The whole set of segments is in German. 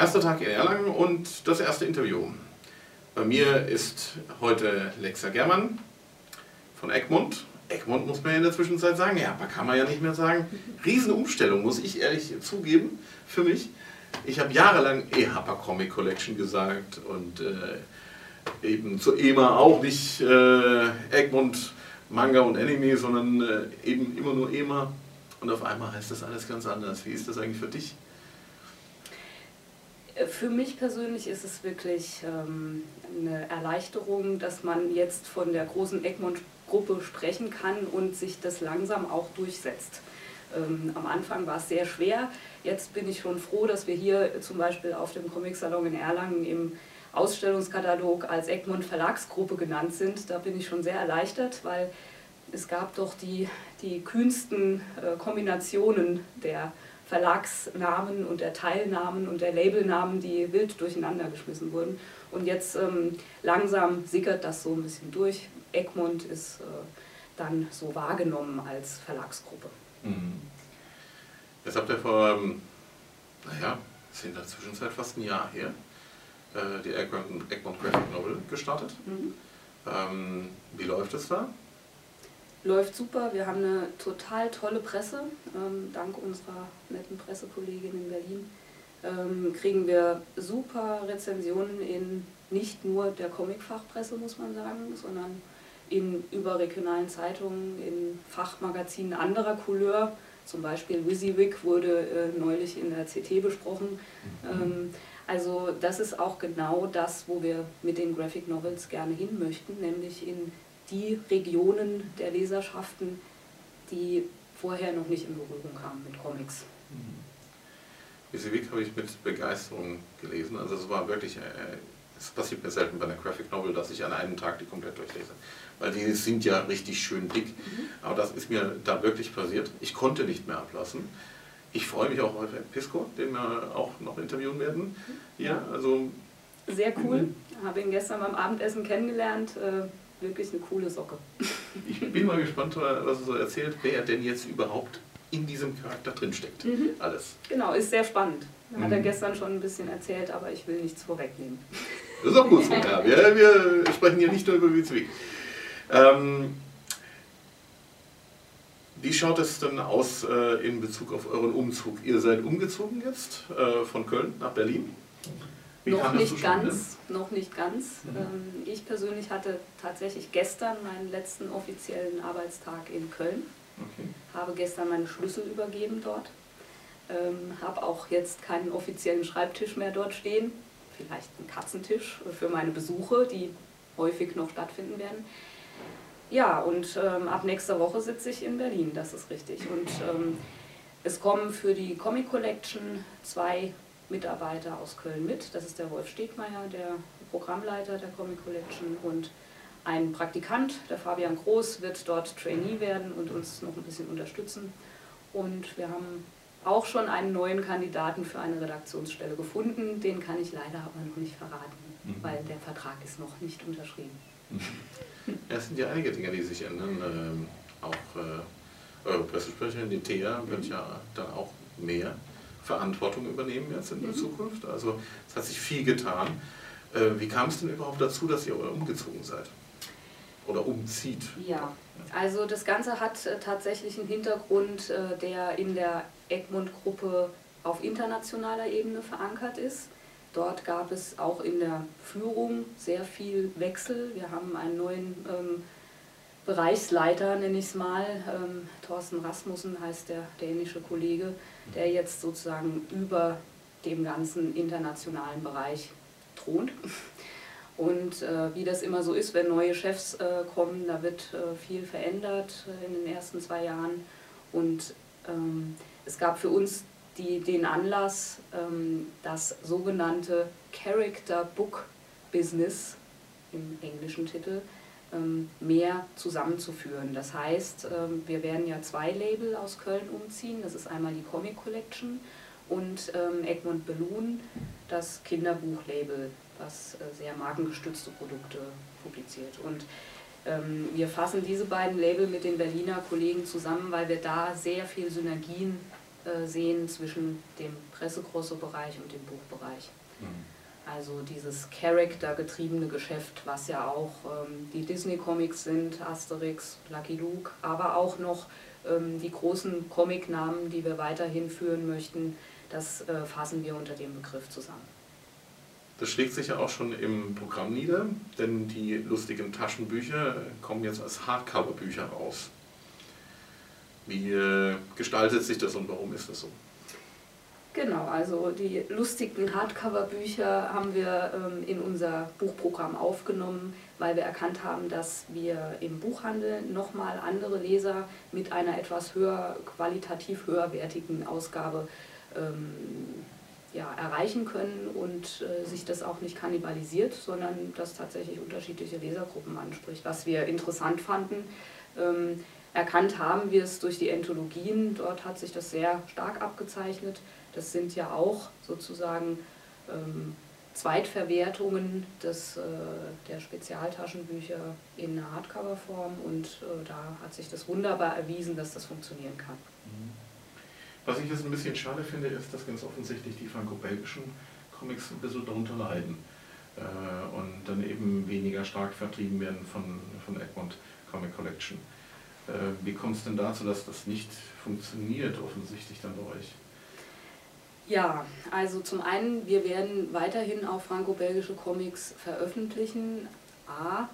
Erster Tag in Erlangen und das erste Interview. Bei mir ist heute Lexa Germann von Egmont. Egmont muss man ja in der Zwischenzeit sagen, ja, aber kann man ja nicht mehr sagen. Riesenumstellung, muss ich ehrlich zugeben, für mich. Ich habe jahrelang EHAPA Comic Collection gesagt und äh, eben zur EMA auch nicht äh, Egmont Manga und Anime, sondern äh, eben immer nur EMA. Und auf einmal heißt das alles ganz anders. Wie ist das eigentlich für dich? Für mich persönlich ist es wirklich ähm, eine Erleichterung, dass man jetzt von der großen Egmont-Gruppe sprechen kann und sich das langsam auch durchsetzt. Ähm, am Anfang war es sehr schwer. Jetzt bin ich schon froh, dass wir hier zum Beispiel auf dem Comic-Salon in Erlangen im Ausstellungskatalog als Egmont Verlagsgruppe genannt sind. Da bin ich schon sehr erleichtert, weil es gab doch die, die kühnsten äh, Kombinationen der Verlagsnamen und der Teilnamen und der Labelnamen, die wild durcheinander geschmissen wurden. Und jetzt ähm, langsam sickert das so ein bisschen durch. Egmont ist äh, dann so wahrgenommen als Verlagsgruppe. Mhm. Jetzt habt ihr vor, ähm, naja, ist in der Zwischenzeit fast ein Jahr her, äh, die Egmont, Egmont Graphic Novel gestartet. Mhm. Ähm, wie läuft es da? läuft super. Wir haben eine total tolle Presse. Ähm, dank unserer netten Pressekollegin in Berlin ähm, kriegen wir super Rezensionen in nicht nur der Comicfachpresse, muss man sagen, sondern in überregionalen Zeitungen, in Fachmagazinen anderer Couleur. Zum Beispiel WYSIWYG wurde äh, neulich in der CT besprochen. Mhm. Ähm, also das ist auch genau das, wo wir mit den Graphic Novels gerne hin möchten, nämlich in die Regionen der Leserschaften, die vorher noch nicht in Berührung kamen mit Comics. Diese Weg habe ich mit Begeisterung gelesen. Also es war wirklich, äh, es passiert mir selten bei einer Graphic Novel, dass ich an einem Tag die komplett durchlese. Weil die sind ja richtig schön dick. Mhm. Aber das ist mir da wirklich passiert. Ich konnte nicht mehr ablassen. Ich freue mich auch auf Pisco, den wir auch noch interviewen werden. Ja, also Sehr cool. Mhm. Habe ihn gestern beim Abendessen kennengelernt. Äh, wirklich eine coole Socke. Ich bin mal gespannt, was er so erzählt, wer denn jetzt überhaupt in diesem Charakter drinsteckt. Mhm. Alles. Genau, ist sehr spannend. Mhm. Hat er gestern schon ein bisschen erzählt, aber ich will nichts vorwegnehmen. Das ist auch gut so. ja, wir, wir sprechen hier nicht nur über Witzwig. Ähm, wie schaut es denn aus äh, in Bezug auf euren Umzug? Ihr seid umgezogen jetzt äh, von Köln nach Berlin? Wie noch nicht ganz, noch nicht ganz. Mhm. Ähm, ich persönlich hatte tatsächlich gestern meinen letzten offiziellen Arbeitstag in Köln. Okay. Habe gestern meine Schlüssel übergeben dort. Ähm, habe auch jetzt keinen offiziellen Schreibtisch mehr dort stehen. Vielleicht einen Katzentisch für meine Besuche, die häufig noch stattfinden werden. Ja, und ähm, ab nächster Woche sitze ich in Berlin, das ist richtig. Und ähm, es kommen für die Comic Collection zwei Mitarbeiter aus Köln mit. Das ist der Wolf Stegmeier, der Programmleiter der Comic Collection und ein Praktikant, der Fabian Groß, wird dort Trainee werden und uns noch ein bisschen unterstützen. Und wir haben auch schon einen neuen Kandidaten für eine Redaktionsstelle gefunden. Den kann ich leider aber noch nicht verraten, mhm. weil der Vertrag ist noch nicht unterschrieben. Ja, es sind ja einige Dinge, die sich ändern. Ähm, auch äh, eure Pressesprecherin, die Thea, wird ja dann auch mehr Verantwortung übernehmen jetzt in der mhm. Zukunft. Also es hat sich viel getan. Äh, wie kam es denn überhaupt dazu, dass ihr umgezogen seid? Oder umzieht? Ja, also das Ganze hat äh, tatsächlich einen Hintergrund, äh, der in der Egmont-Gruppe auf internationaler Ebene verankert ist. Dort gab es auch in der Führung sehr viel Wechsel. Wir haben einen neuen ähm, Bereichsleiter, nenne ich es mal. Ähm, Thorsten Rasmussen heißt der dänische Kollege, der jetzt sozusagen über dem ganzen internationalen Bereich thront. Und äh, wie das immer so ist, wenn neue Chefs äh, kommen, da wird äh, viel verändert äh, in den ersten zwei Jahren. Und ähm, es gab für uns die, den Anlass, ähm, das sogenannte Character Book Business im englischen Titel ähm, mehr zusammenzuführen. Das heißt, ähm, wir werden ja zwei Label aus Köln umziehen. Das ist einmal die Comic Collection und ähm, Egmont Balloon, das Kinderbuchlabel, was äh, sehr markengestützte Produkte publiziert. Und wir fassen diese beiden Label mit den Berliner Kollegen zusammen, weil wir da sehr viel Synergien sehen zwischen dem Pressegrosso-Bereich und dem Buchbereich. Mhm. Also dieses Character-getriebene Geschäft, was ja auch ähm, die Disney-Comics sind, Asterix, Lucky Luke, aber auch noch ähm, die großen Comic-Namen, die wir weiterhin führen möchten, das äh, fassen wir unter dem Begriff zusammen. Das schlägt sich ja auch schon im Programm nieder, denn die lustigen Taschenbücher kommen jetzt als Hardcover-Bücher raus. Wie äh, gestaltet sich das und warum ist das so? Genau, also die lustigen Hardcover-Bücher haben wir ähm, in unser Buchprogramm aufgenommen, weil wir erkannt haben, dass wir im Buchhandel nochmal andere Leser mit einer etwas höher, qualitativ höherwertigen Ausgabe ähm, ja, erreichen können und äh, sich das auch nicht kannibalisiert, sondern das tatsächlich unterschiedliche Lesergruppen anspricht. Was wir interessant fanden, ähm, erkannt haben wir es durch die Entologien, dort hat sich das sehr stark abgezeichnet das sind ja auch sozusagen ähm, Zweitverwertungen des, äh, der Spezialtaschenbücher in einer Hardcover-Form und äh, da hat sich das wunderbar erwiesen, dass das funktionieren kann. Mhm. Was ich jetzt ein bisschen schade finde, ist, dass ganz offensichtlich die franco-belgischen Comics ein bisschen darunter leiden äh, und dann eben weniger stark vertrieben werden von, von Egmont Comic Collection. Äh, wie kommt es denn dazu, dass das nicht funktioniert, offensichtlich dann bei euch? Ja, also zum einen, wir werden weiterhin auch franco-belgische Comics veröffentlichen. A,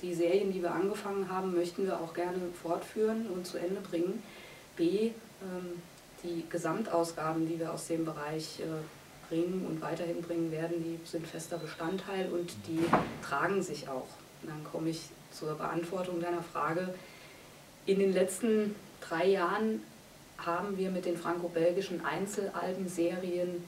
die Serien, die wir angefangen haben, möchten wir auch gerne fortführen und zu Ende bringen. B, ähm, die Gesamtausgaben, die wir aus dem Bereich äh, bringen und weiterhin bringen werden, die sind fester Bestandteil und die tragen sich auch. dann komme ich zur Beantwortung deiner Frage. In den letzten drei Jahren haben wir mit den franco-belgischen Einzelalbenserien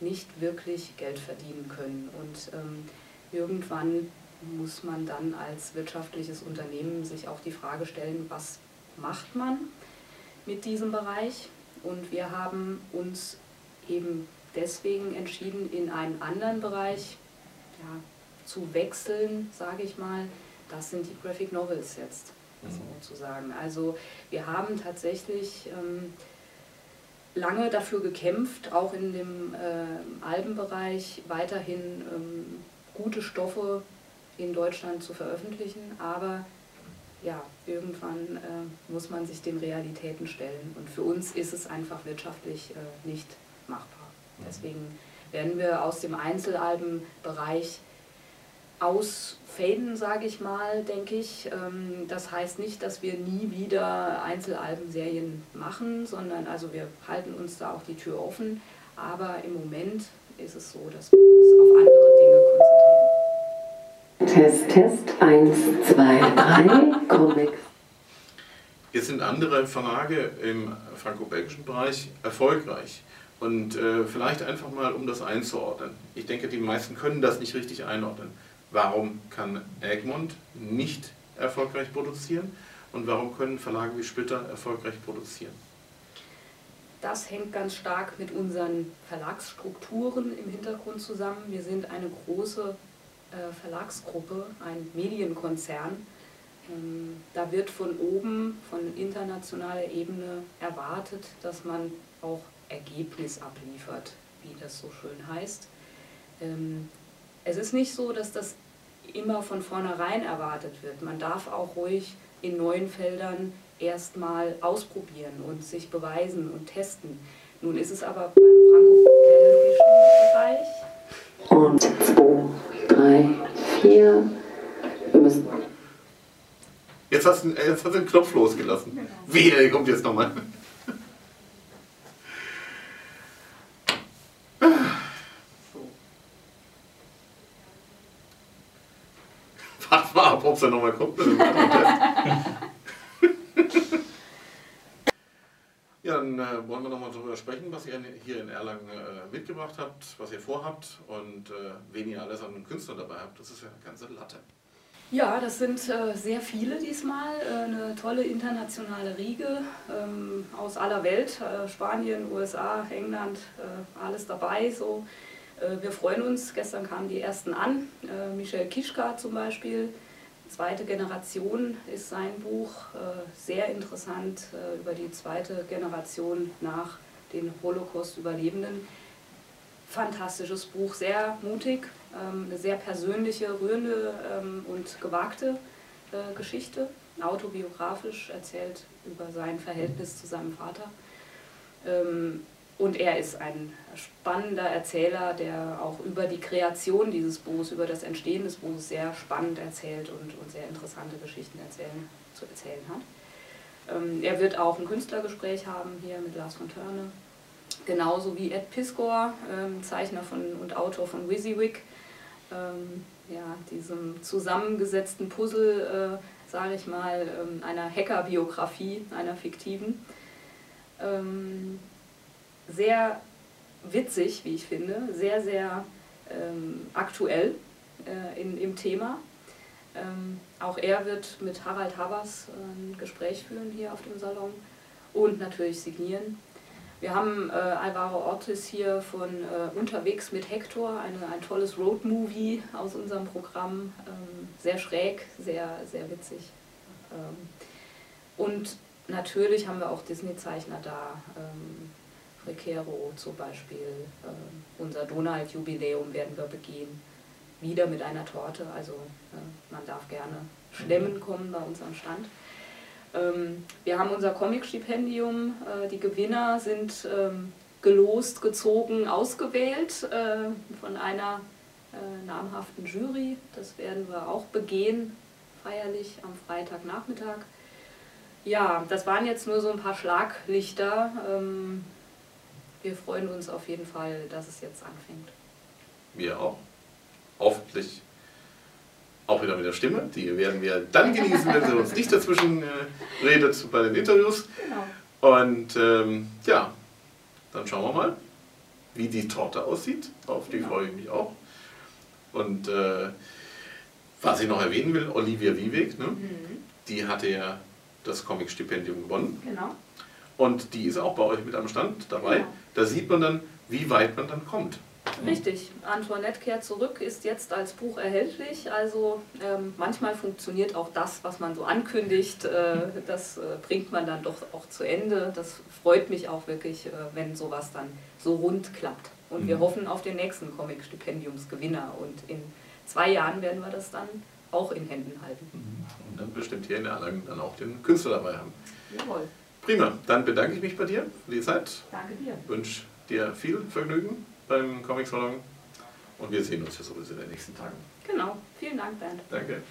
nicht wirklich Geld verdienen können. Und ähm, irgendwann muss man dann als wirtschaftliches Unternehmen sich auch die Frage stellen, was macht man mit diesem Bereich? Und wir haben uns eben deswegen entschieden, in einen anderen Bereich ja, zu wechseln, sage ich mal. Das sind die Graphic Novels jetzt sozusagen. Also wir haben tatsächlich ähm, lange dafür gekämpft, auch in dem äh, Albenbereich weiterhin ähm, gute Stoffe in Deutschland zu veröffentlichen, aber ja, irgendwann äh, muss man sich den Realitäten stellen und für uns ist es einfach wirtschaftlich äh, nicht machbar. Mhm. Deswegen werden wir aus dem Einzelalbenbereich ausfaden, sage ich mal, denke ich. Ähm, das heißt nicht, dass wir nie wieder Einzelalbenserien machen, sondern also wir halten uns da auch die Tür offen. Aber im Moment ist es so, dass wir uns auf andere Dinge konzentrieren. Test, Test, 1, 2, 3, Comics. Jetzt sind andere Verlage im franco-belgischen Bereich erfolgreich. Und äh, vielleicht einfach mal, um das einzuordnen. Ich denke, die meisten können das nicht richtig einordnen. Warum kann Egmont nicht erfolgreich produzieren und warum können Verlage wie Splitter erfolgreich produzieren? Das hängt ganz stark mit unseren Verlagsstrukturen im Hintergrund zusammen. Wir sind eine große äh, Verlagsgruppe, ein Medienkonzern. Ähm, da wird von oben, von internationaler Ebene erwartet, dass man auch Ergebnis abliefert, wie das so schön heißt. Es ist nicht so, dass das immer von vornherein erwartet wird. Man darf auch ruhig in neuen Feldern erstmal ausprobieren und sich beweisen und testen. Nun ist es aber beim franco-belgischen Bereich. Und zwei, drei, vier. Wir müssen. Jetzt hast du, jetzt hast du den Knopf losgelassen. Genau. Wehe, kommt jetzt nochmal. Warte mal ab, ob es nochmal kommt mit dem Ja, dann äh, wollen wir nochmal darüber sprechen, was ihr hier in Erlangen äh, mitgebracht habt, was ihr vorhabt und äh, wen ihr alles an Künstlern dabei habt. Das ist ja eine ganze Latte. Ja, das sind äh, sehr viele diesmal. Äh, eine tolle internationale Riege ähm, aus aller Welt. Äh, Spanien, USA, England, äh, alles dabei. So. Äh, wir freuen uns. Gestern kamen die ersten an. Äh, Michel Kischka zum Beispiel. Zweite Generation ist sein Buch. sehr interessant über die zweite Generation nach den Holocaust-Überlebenden. Fantastisches Buch, sehr mutig, ähm, eine sehr persönliche, rührende ähm, und gewagte äh, Geschichte, autobiografisch erzählt über sein Verhältnis zu seinem Vater. Ähm, und er ist ein spannender Erzähler, der auch über die Kreation dieses Buches, über das Entstehen des Buches sehr spannend erzählt und, und sehr interessante Geschichten erzählen, zu erzählen hat. er wird auch ein Künstlergespräch haben hier mit Lars von Törne, genauso wie Ed Piskor, Zeichner von, und Autor von WYSIWYG, ähm, ja, diesem zusammengesetzten Puzzle, äh, sage ich mal, ähm, einer Hackerbiografie, einer fiktiven. Ähm, sehr witzig, wie ich finde, sehr, sehr ähm, aktuell äh, in, im Thema. Ähm, auch er wird mit Harald Habers ein Gespräch führen hier auf dem Salon und natürlich signieren. Wir haben äh, Alvaro Ortiz hier von äh, Unterwegs mit Hector, eine, ein tolles Roadmovie aus unserem Programm. Ähm, sehr schräg, sehr, sehr witzig. Ähm, und natürlich haben wir auch Disney-Zeichner da. Recero zum Beispiel. Äh, unser Donald-Jubiläum werden wir begehen. Wieder mit einer Torte. Also äh, man darf gerne schlemmen kommen bei uns am Stand. Ähm, wir haben unser Comic-Stipendium. Äh, die Gewinner sind ähm, gelost, gezogen, ausgewählt äh, von einer namhaften Jury. Das werden wir auch begehen, feierlich am Freitagnachmittag. Ja, das waren jetzt nur so ein paar Schlaglichter. Ähm, wir freuen uns auf jeden Fall, dass es jetzt anfängt. Wir auch. Hoffentlich auch wieder mit der Stimme. Die werden wir dann genießen, wenn sie uns nicht dazwischen äh, redet bei den Interviews. Genau. Und ähm, ja, dann schauen wir mal, wie die Torte aussieht. Auf die genau. freue ich mich auch. Und äh, was ich noch erwähnen will, Olivia Wieweg, ne? Mhm. die hatte ja das Comic-Stipendium gewonnen. Genau. Und die ist auch bei euch mit am Stand dabei. Genau. Da sieht man dann, wie weit man dann kommt. Richtig. Antoinette kehrt zurück, ist jetzt als Buch erhältlich. Also ähm, manchmal funktioniert auch das, was man so ankündigt. Äh, das äh, bringt man dann doch auch zu Ende. Das freut mich auch wirklich, äh, wenn sowas dann so rund klappt. Und mhm. wir hoffen auf den nächsten Comic-Stipendiumsgewinner. Und in zwei Jahren werden wir das dann auch in Händen halten. Mhm. Und dann bestimmt hier in Erlangen dann auch den Künstler dabei haben. Jawohl. Prima, dann bedanke ich mich bei dir für die Zeit. Danke dir. Wünsche dir viel Vergnügen beim Comic Salon und wir sehen uns ja sowieso in den nächsten Tagen. Genau, vielen Dank, Bernd. Danke.